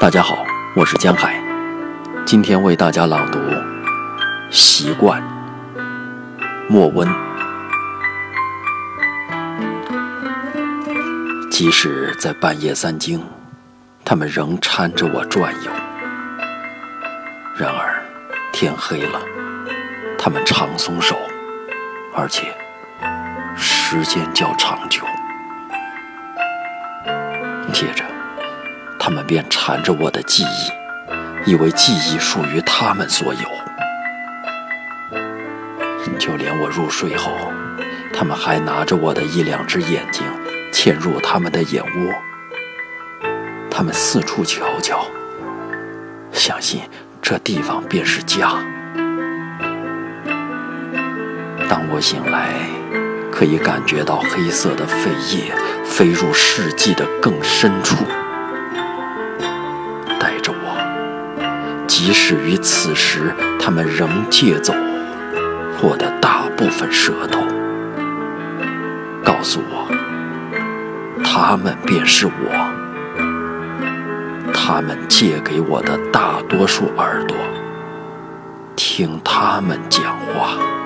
大家好，我是江海，今天为大家朗读《习惯》。莫温。即使在半夜三更，他们仍搀着我转悠。然而天黑了，他们常松手，而且时间较长久。接着。他们便缠着我的记忆，以为记忆属于他们所有。就连我入睡后，他们还拿着我的一两只眼睛，嵌入他们的眼窝。他们四处瞧瞧，相信这地方便是家。当我醒来，可以感觉到黑色的肺液飞入世纪的更深处。即使于此时，他们仍借走我的大部分舌头，告诉我，他们便是我。他们借给我的大多数耳朵，听他们讲话。